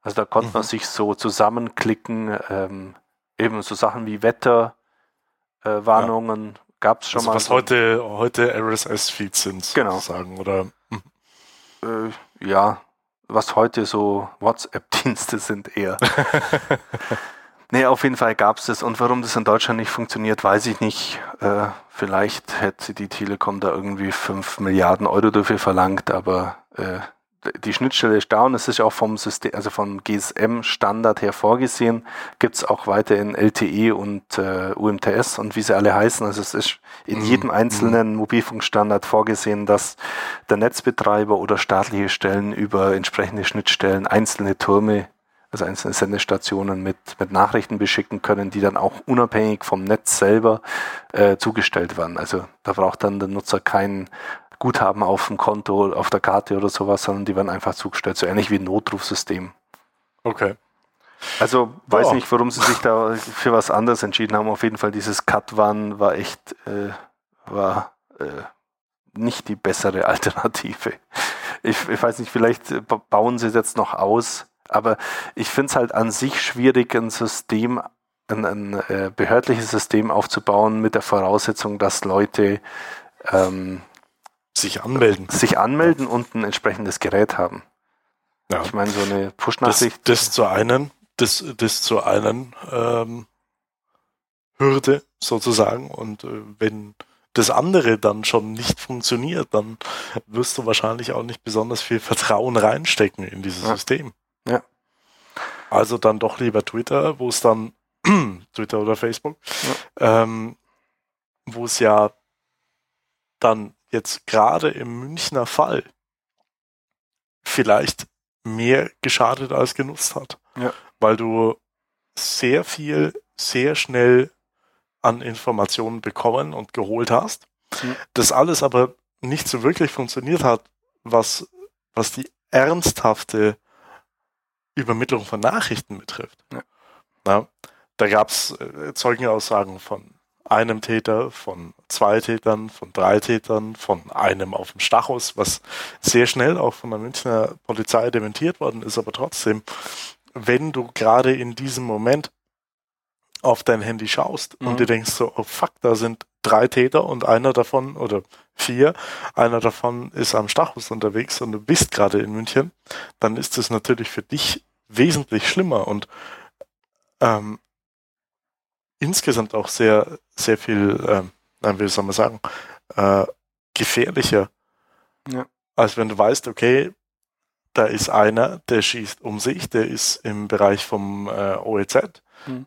Also da konnte mhm. man sich so zusammenklicken, ähm, eben so Sachen wie Wetterwarnungen äh, ja. gab es schon also mal. Was so. heute, heute RSS-Feeds sind, genau. sozusagen, oder? Äh, ja, was heute so WhatsApp-Dienste sind eher. Nee, auf jeden Fall gab es das. Und warum das in Deutschland nicht funktioniert, weiß ich nicht. Äh, vielleicht hätte die Telekom da irgendwie 5 Milliarden Euro dafür verlangt, aber äh, die Schnittstelle ist da und es ist auch vom System, also vom GSM-Standard her vorgesehen. Gibt es auch weiterhin LTE und äh, UMTS und wie sie alle heißen. Also es ist in mhm. jedem einzelnen Mobilfunkstandard vorgesehen, dass der Netzbetreiber oder staatliche Stellen über entsprechende Schnittstellen einzelne Türme also einzelne Sendestationen mit, mit Nachrichten beschicken können, die dann auch unabhängig vom Netz selber äh, zugestellt werden. Also da braucht dann der Nutzer kein Guthaben auf dem Konto, auf der Karte oder sowas, sondern die werden einfach zugestellt, so ähnlich wie ein Notrufsystem. Okay. Also weiß oh. nicht, warum sie sich da für was anderes entschieden haben. Auf jeden Fall dieses Cut-One war echt, äh, war äh, nicht die bessere Alternative. Ich, ich weiß nicht, vielleicht bauen sie es jetzt noch aus, aber ich finde es halt an sich schwierig, ein System, ein, ein äh, behördliches System aufzubauen mit der Voraussetzung, dass Leute ähm, sich anmelden. Sich anmelden und ein entsprechendes Gerät haben. Ja. Ich meine, so eine Push-Nachricht. Das, das, zu einen, das, das zu einen ähm, Hürde sozusagen. Und äh, wenn das andere dann schon nicht funktioniert, dann wirst du wahrscheinlich auch nicht besonders viel Vertrauen reinstecken in dieses ja. System. Ja. Also dann doch lieber Twitter, wo es dann Twitter oder Facebook, ja. ähm, wo es ja dann jetzt gerade im Münchner Fall vielleicht mehr geschadet als genutzt hat. Ja. Weil du sehr viel, sehr schnell an Informationen bekommen und geholt hast. Mhm. Das alles aber nicht so wirklich funktioniert hat, was, was die ernsthafte Übermittlung von Nachrichten betrifft. Ja. Na, da gab es äh, Zeugenaussagen von einem Täter, von zwei Tätern, von drei Tätern, von einem auf dem Stachus, was sehr schnell auch von der Münchner Polizei dementiert worden ist, aber trotzdem, wenn du gerade in diesem Moment auf dein Handy schaust mhm. und dir denkst so, oh fuck, da sind drei Täter und einer davon oder vier, einer davon ist am Stachus unterwegs und du bist gerade in München, dann ist es natürlich für dich wesentlich schlimmer und ähm, insgesamt auch sehr, sehr viel, ähm, wie soll man sagen, äh, gefährlicher, ja. als wenn du weißt, okay, da ist einer, der schießt um sich, der ist im Bereich vom äh, OEZ, mhm.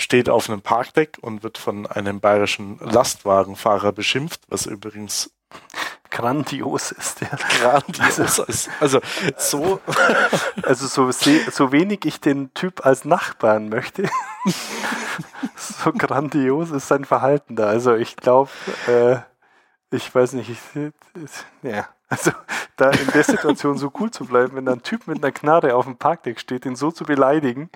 steht auf einem Parkdeck und wird von einem bayerischen Lastwagenfahrer beschimpft, was übrigens grandios ist der. Grandios ist. Also so. Also so, so wenig ich den Typ als Nachbarn möchte, so grandios ist sein Verhalten da. Also ich glaube, äh, ich weiß nicht, ich, ja, also da in der Situation so cool zu bleiben, wenn da ein Typ mit einer Knarre auf dem Parkdeck steht, den so zu beleidigen,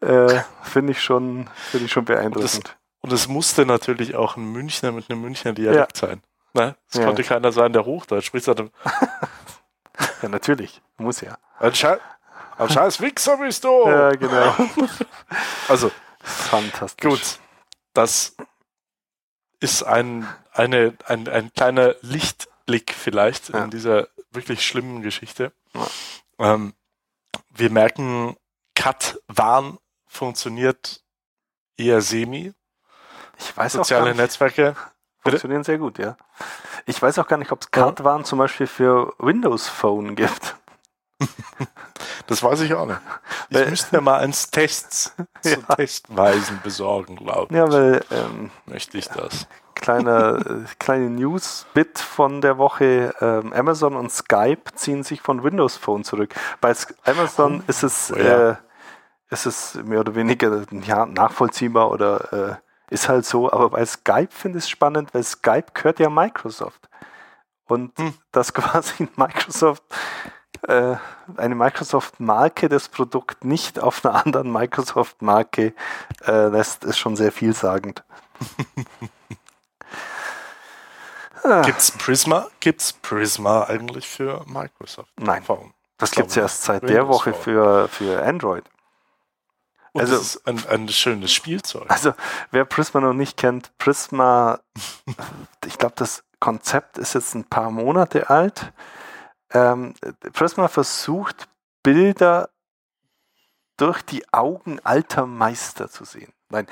äh, finde ich schon, finde ich schon beeindruckend. Und es musste natürlich auch ein Münchner mit einem Münchner Dialekt ja. sein. Ne? Es ja. konnte keiner sein, der Hochdeutsch spricht. ja, natürlich. Muss ja. Ein, Sche ein scheiß Wichser bist du! Ja, genau. also, fantastisch. Gut. Das ist ein, eine, ein, ein kleiner Lichtblick vielleicht ja. in dieser wirklich schlimmen Geschichte. Ja. Ähm, wir merken, Cut Warn funktioniert eher semi. Ich weiß Soziale auch. Netzwerke funktionieren sehr gut, ja. Ich weiß auch gar nicht, ob es Card-Waren zum Beispiel für Windows Phone gibt. Das weiß ich auch nicht. Ich weil, müsste mir mal eins Tests ja. zu Testweisen besorgen, glaube ich. Ja, weil ähm, möchte ich das. Kleiner äh, kleine News-Bit von der Woche: ähm, Amazon und Skype ziehen sich von Windows Phone zurück. Bei Amazon oh, ist es oh ja. äh, ist es mehr oder weniger ja, nachvollziehbar oder äh, ist halt so, aber bei Skype finde ich es spannend, weil Skype gehört ja Microsoft. Und hm. dass quasi Microsoft äh, eine Microsoft-Marke das Produkt nicht auf einer anderen Microsoft-Marke äh, lässt, ist schon sehr vielsagend. ah. Gibt's Prisma? Gibt's Prisma eigentlich für Microsoft? Nein. Warum? Das gibt es erst seit der Woche für, für Android. Und also, das ist ein, ein schönes Spielzeug. Also, wer Prisma noch nicht kennt, Prisma, ich glaube, das Konzept ist jetzt ein paar Monate alt. Ähm, Prisma versucht, Bilder durch die Augen alter Meister zu sehen. Nein,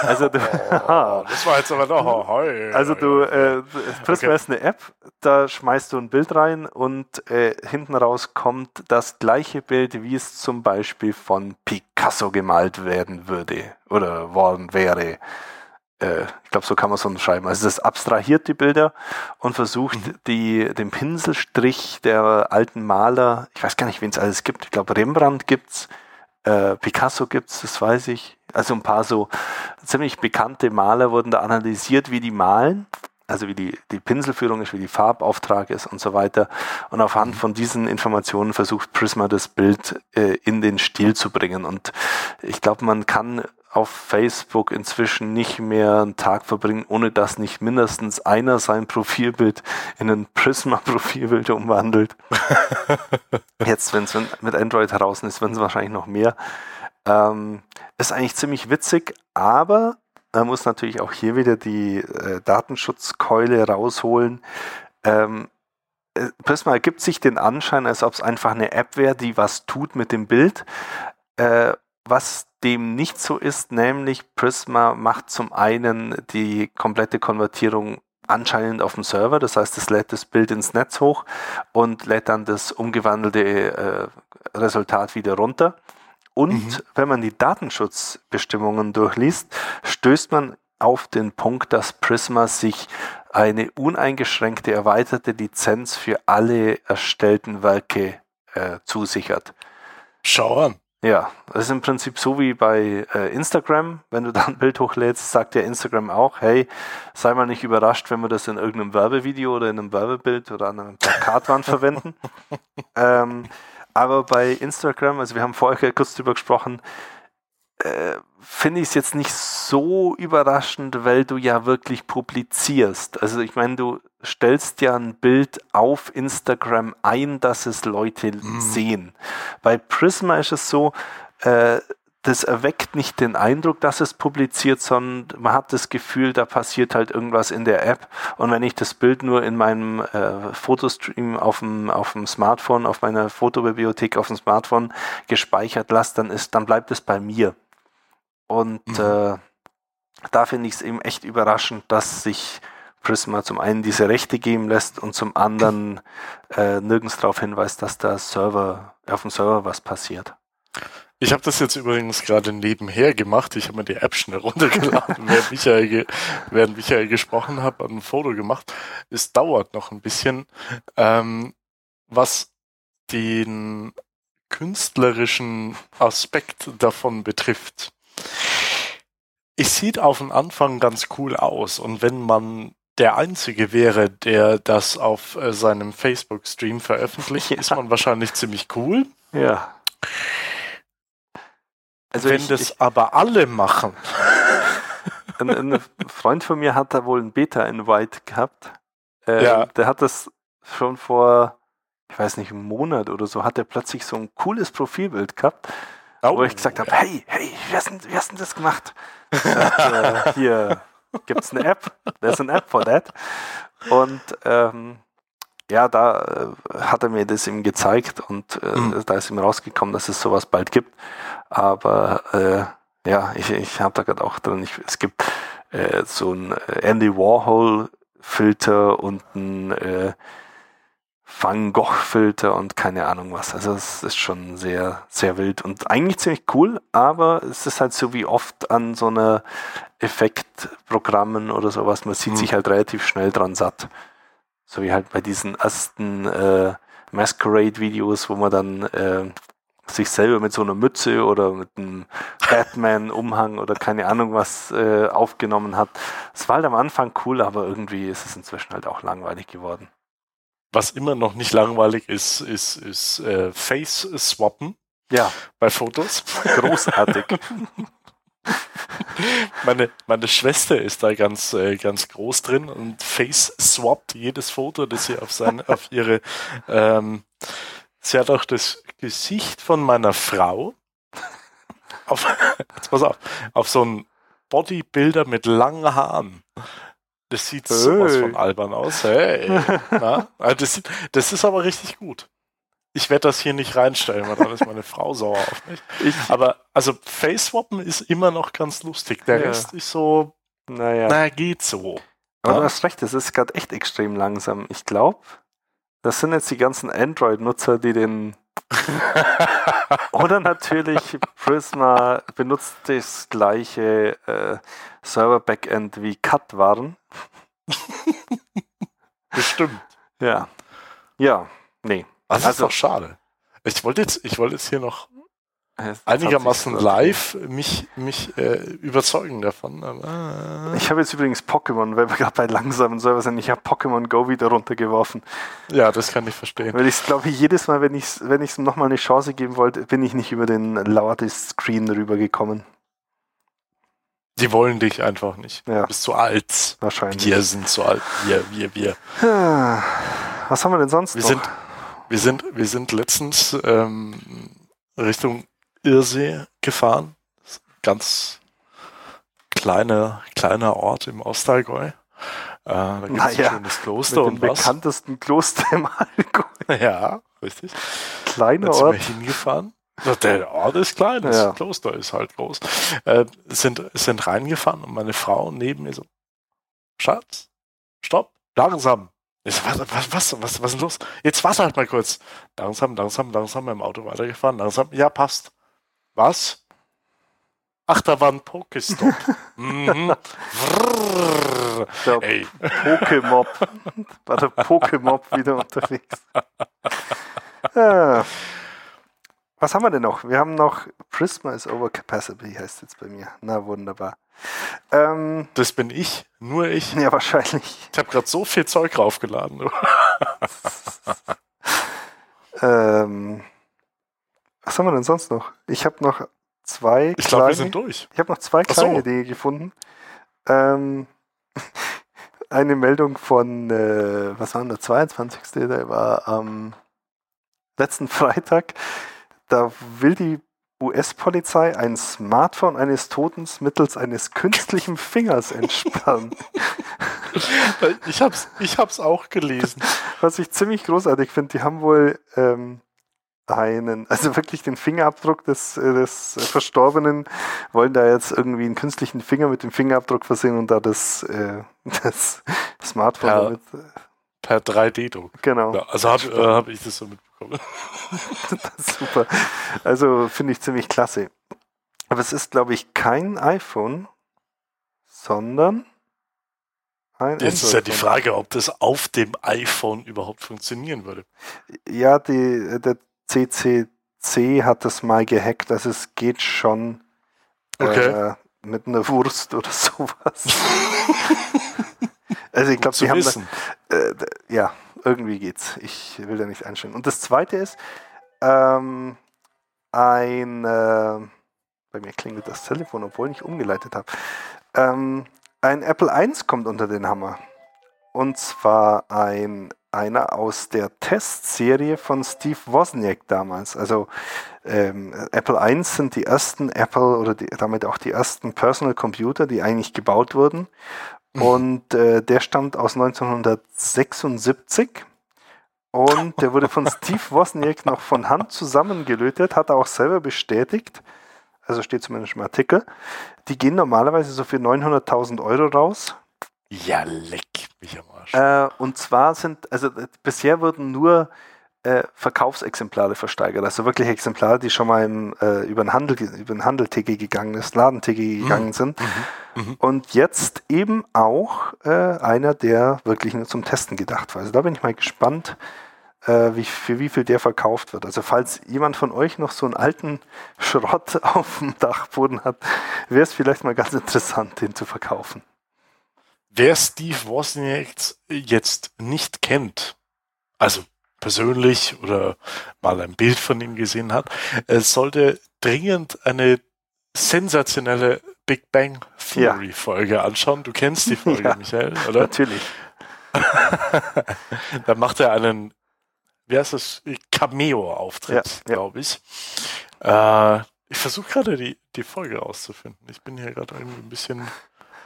also du, oh, das war jetzt aber doch. Hoi, also du, äh, Prisma okay. ist eine App, da schmeißt du ein Bild rein und äh, hinten raus kommt das gleiche Bild, wie es zum Beispiel von Picasso gemalt werden würde oder worden wäre. Äh, ich glaube, so kann man es umschreiben. Also das abstrahiert die Bilder und versucht mhm. die, den Pinselstrich der alten Maler, ich weiß gar nicht, wen es alles gibt, ich glaube Rembrandt gibt es, äh, Picasso gibt es, das weiß ich. Also ein paar so ziemlich bekannte Maler wurden da analysiert, wie die malen. Also wie die, die Pinselführung ist, wie die Farbauftrag ist und so weiter. Und aufhand von diesen Informationen versucht Prisma das Bild äh, in den Stil zu bringen. Und ich glaube, man kann auf Facebook inzwischen nicht mehr einen Tag verbringen, ohne dass nicht mindestens einer sein Profilbild in ein Prisma-Profilbild umwandelt. Jetzt, wenn es mit Android heraus ist, werden es wahrscheinlich noch mehr. Ähm, ist eigentlich ziemlich witzig, aber man muss natürlich auch hier wieder die äh, Datenschutzkeule rausholen. Ähm, äh, Prisma ergibt sich den Anschein, als ob es einfach eine App wäre, die was tut mit dem Bild. Äh, was dem nicht so ist, nämlich Prisma macht zum einen die komplette Konvertierung anscheinend auf dem Server, das heißt, es lädt das Bild ins Netz hoch und lädt dann das umgewandelte äh, Resultat wieder runter. Und mhm. wenn man die Datenschutzbestimmungen durchliest, stößt man auf den Punkt, dass Prisma sich eine uneingeschränkte erweiterte Lizenz für alle erstellten Werke äh, zusichert. Schau an. Ja, das ist im Prinzip so wie bei äh, Instagram. Wenn du da ein Bild hochlädst, sagt ja Instagram auch, hey, sei mal nicht überrascht, wenn wir das in irgendeinem Werbevideo oder in einem Werbebild oder an einer Plakatwand verwenden. Ähm, aber bei Instagram, also wir haben vorher kurz drüber gesprochen, äh, finde ich es jetzt nicht so überraschend, weil du ja wirklich publizierst. Also ich meine, du stellst ja ein Bild auf Instagram ein, dass es Leute mhm. sehen. Bei Prisma ist es so, äh, das erweckt nicht den Eindruck, dass es publiziert, sondern man hat das Gefühl, da passiert halt irgendwas in der App. Und wenn ich das Bild nur in meinem äh, Fotostream auf dem, auf dem Smartphone, auf meiner Fotobibliothek auf dem Smartphone gespeichert lasse, dann ist, dann bleibt es bei mir. Und mhm. äh, da finde ich es eben echt überraschend, dass sich Prisma zum einen diese Rechte geben lässt und zum anderen äh, nirgends darauf hinweist, dass da Server, auf dem Server was passiert. Ich habe das jetzt übrigens gerade nebenher gemacht. Ich habe mir die App schnell runtergeladen, während Michael, während Michael gesprochen hat, ein Foto gemacht. Es dauert noch ein bisschen, ähm, was den künstlerischen Aspekt davon betrifft. Es sieht auf den Anfang ganz cool aus und wenn man der Einzige wäre, der das auf äh, seinem Facebook-Stream veröffentlicht, ja. ist man wahrscheinlich ziemlich cool. Ja. Also Wenn ich, das ich, aber alle machen. Ein, ein, Freund von mir hat da wohl ein Beta-Invite gehabt. Äh, ja. Der hat das schon vor, ich weiß nicht, einem Monat oder so, hat er plötzlich so ein cooles Profilbild gehabt, oh, wo ich gesagt habe, hey, hey, wie hast, denn, wie hast denn das gemacht? Sagt, äh, hier gibt es eine App, there's an App for that. Und ähm, ja, da äh, hat er mir das ihm gezeigt und äh, mhm. da ist ihm rausgekommen, dass es sowas bald gibt. Aber äh, ja, ich, ich habe da gerade auch drin, ich, es gibt äh, so ein Andy Warhol Filter und ein äh, Van Gogh Filter und keine Ahnung was. Also es ist schon sehr, sehr wild und eigentlich ziemlich cool, aber es ist halt so wie oft an so einer Effektprogrammen oder sowas, man sieht mhm. sich halt relativ schnell dran satt. So wie halt bei diesen ersten äh, Masquerade-Videos, wo man dann äh, sich selber mit so einer Mütze oder mit einem Batman-Umhang oder keine Ahnung was äh, aufgenommen hat. Es war halt am Anfang cool, aber irgendwie ist es inzwischen halt auch langweilig geworden. Was immer noch nicht langweilig ist, ist, ist äh, Face-Swappen. Ja. Bei Fotos. Großartig. meine, meine Schwester ist da ganz, äh, ganz groß drin und face swappt jedes Foto, das sie auf seine, auf ihre, ähm, sie hat auch das Gesicht von meiner Frau auf, jetzt pass auf, auf so ein Bodybuilder mit langen Haaren. Das sieht hey. sowas von albern aus. Hey. Na? Also das, das ist aber richtig gut ich werde das hier nicht reinstellen, weil dann ist meine Frau sauer auf mich. Ich, Aber also Face-Swappen ist immer noch ganz lustig. Der ja. Rest ist so, naja, naja geht so. Aber ja? du hast recht, das ist gerade echt extrem langsam. Ich glaube, das sind jetzt die ganzen Android-Nutzer, die den Oder natürlich Prisma benutzt das gleiche äh, Server-Backend wie Cut waren. Bestimmt. Ja. Ja, nee. Das also, ist doch schade. Ich wollte jetzt, ich wollte jetzt hier noch einigermaßen live mich, mich äh, überzeugen davon. Aber, äh. Ich habe jetzt übrigens Pokémon, weil wir gerade bei langsamen Servers sind, ich habe Pokémon Go wieder runtergeworfen. Ja, das kann ich verstehen. Weil ich glaube, jedes Mal, wenn ich es wenn nochmal eine Chance geben wollte, bin ich nicht über den Lauerte-Screen rübergekommen. Die wollen dich einfach nicht. Ja. Du bist zu alt. Wahrscheinlich. Wir sind zu alt. Wir, wir, wir. Was haben wir denn sonst wir noch? Sind, wir sind, wir sind letztens ähm, Richtung Irsee gefahren. Ganz kleiner, kleiner Ort im Ostallgäu. Äh, da gibt es naja, ein schönes Kloster mit dem und bekanntesten Kloster im Allgäu. Ja, richtig. Kleiner Ort. Sind wir hingefahren. Der Ort ist klein, das ja. Kloster ist halt groß. Äh, sind, sind reingefahren und meine Frau neben mir so, Schatz, stopp, langsam. Ich, was, was, was, was, was ist los? Jetzt warte halt mal kurz. Langsam, langsam, langsam im Auto weitergefahren. Langsam, ja, passt. Was? Ach, da war ein Pokestop. mhm. Der Ey. Pokémon. War der Pokémon wieder unterwegs. Ja. Was haben wir denn noch? Wir haben noch Prisma is Overcapacity, heißt jetzt bei mir. Na, wunderbar. Ähm, das bin ich, nur ich. Ja, wahrscheinlich. Ich habe gerade so viel Zeug raufgeladen. ähm, was haben wir denn sonst noch? Ich habe noch zwei. Ich glaube, wir sind durch. Ich habe noch zwei kleine so. Dinge gefunden. Ähm, eine Meldung von, äh, was war denn der 22. Der war am letzten Freitag. Da will die US-Polizei ein Smartphone eines Totens mittels eines künstlichen Fingers entspannen. ich hab's, ich hab's auch gelesen. Was ich ziemlich großartig finde, die haben wohl ähm, einen, also wirklich den Fingerabdruck des, äh, des Verstorbenen, wollen da jetzt irgendwie einen künstlichen Finger mit dem Fingerabdruck versehen und da das, äh, das Smartphone per, damit. Per 3D-Druck. Genau. Ja, also habe äh, hab ich das so mitbekommen. super. Also finde ich ziemlich klasse. Aber es ist, glaube ich, kein iPhone, sondern ein Jetzt ist ja die Frage, ob das auf dem iPhone überhaupt funktionieren würde. Ja, die, der CCC hat das mal gehackt, also es geht schon okay. äh, mit einer Wurst oder sowas. also ich glaube, sie haben da, äh, ja, irgendwie geht's. Ich will da nicht einstellen. Und das zweite ist, ähm, ein, äh, bei mir klingelt das Telefon, obwohl ich umgeleitet habe. Ähm, ein Apple I kommt unter den Hammer. Und zwar ein, einer aus der Testserie von Steve Wozniak damals. Also ähm, Apple I sind die ersten Apple oder die, damit auch die ersten Personal Computer, die eigentlich gebaut wurden. Mhm. Und äh, der stammt aus 1976. Und der wurde von Steve Wozniak noch von Hand zusammengelötet, hat er auch selber bestätigt also steht zumindest im Artikel, die gehen normalerweise so für 900.000 Euro raus. Ja, leck mich am Arsch. Äh, und zwar sind, also äh, bisher wurden nur äh, Verkaufsexemplare versteigert, also wirklich Exemplare, die schon mal im, äh, über den Handel, über den Handel-TG gegangen ist, Laden-TG gegangen mhm. sind. Mhm. Mhm. Und jetzt eben auch äh, einer, der wirklich nur zum Testen gedacht war. Also da bin ich mal gespannt, äh, wie, für wie viel der verkauft wird. Also falls jemand von euch noch so einen alten Schrott auf dem Dachboden hat, wäre es vielleicht mal ganz interessant, den zu verkaufen. Wer Steve Wozniak jetzt nicht kennt, also persönlich oder mal ein Bild von ihm gesehen hat, es sollte dringend eine sensationelle Big Bang Theory ja. Folge anschauen. Du kennst die Folge, ja, Michael, oder? Natürlich. da macht er einen wie heißt das, Cameo-Auftritt, ja, glaube ich. Äh, ich versuche gerade die, die Folge auszufinden. Ich bin hier gerade irgendwie ein bisschen.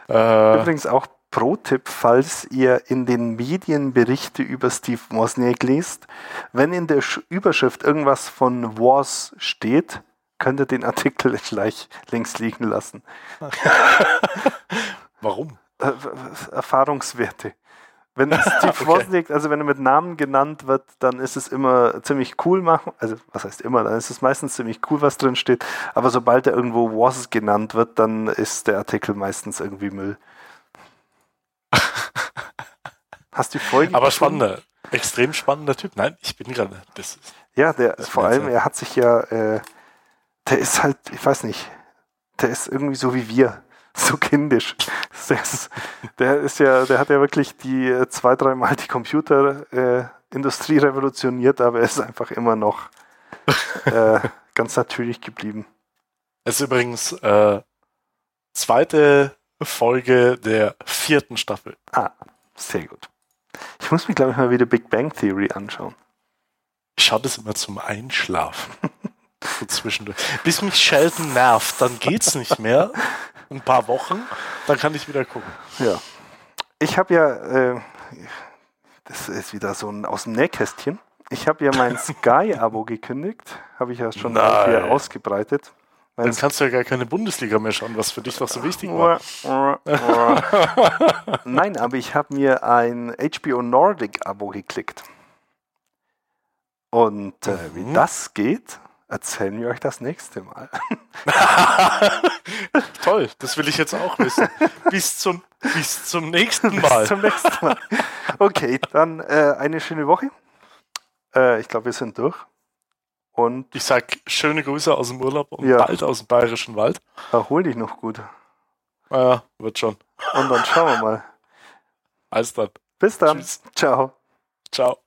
Äh, Übrigens auch Pro-Tipp, falls ihr in den Medien Berichte über Steve Wozniak liest, wenn in der Überschrift irgendwas von Wars steht, könnt ihr den Artikel gleich links liegen lassen. Warum? Erfahrungswerte. Wenn Steve okay. Wozniak, also wenn er mit Namen genannt wird, dann ist es immer ziemlich cool machen. Also was heißt immer, dann ist es meistens ziemlich cool, was drin steht. Aber sobald er irgendwo Was genannt wird, dann ist der Artikel meistens irgendwie Müll. Hast du die Folge Aber spannender, extrem spannender Typ. Nein, ich bin gerade. Das ist, ja, der vor allem, er hat sich ja, äh, der ist halt, ich weiß nicht, der ist irgendwie so wie wir so kindisch. Der ist, der ist, ja, der hat ja wirklich die äh, zwei, dreimal die Computerindustrie äh, revolutioniert, aber er ist einfach immer noch äh, ganz natürlich geblieben. Es ist übrigens äh, zweite Folge der vierten Staffel. Ah, sehr gut. Ich muss mir, glaube ich, mal wieder Big Bang Theory anschauen. Ich schaue das immer zum Einschlafen. so zwischendurch. Bis mich Sheldon nervt, dann geht's nicht mehr ein paar Wochen, dann kann ich wieder gucken. Ja. Ich habe ja, äh, das ist wieder so ein aus dem Nähkästchen. Ich habe ja mein Sky-Abo gekündigt, habe ich ja schon hier ausgebreitet. Mein Dann kannst du ja gar keine Bundesliga mehr schauen, was für dich doch so wichtig war. Nein, aber ich habe mir ein HBO Nordic-Abo geklickt. Und äh, wie mhm. das geht, erzählen wir euch das nächste Mal. Toll, das will ich jetzt auch wissen. Bis zum, bis zum nächsten Mal. Bis zum nächsten Mal. Okay, dann äh, eine schöne Woche. Äh, ich glaube, wir sind durch. Und ich sag schöne Grüße aus dem Urlaub und ja. bald aus dem Bayerischen Wald. Erhol dich noch gut. Ja, wird schon. Und dann schauen wir mal. Alles dann. Bis dann. Tschüss. Ciao. Ciao.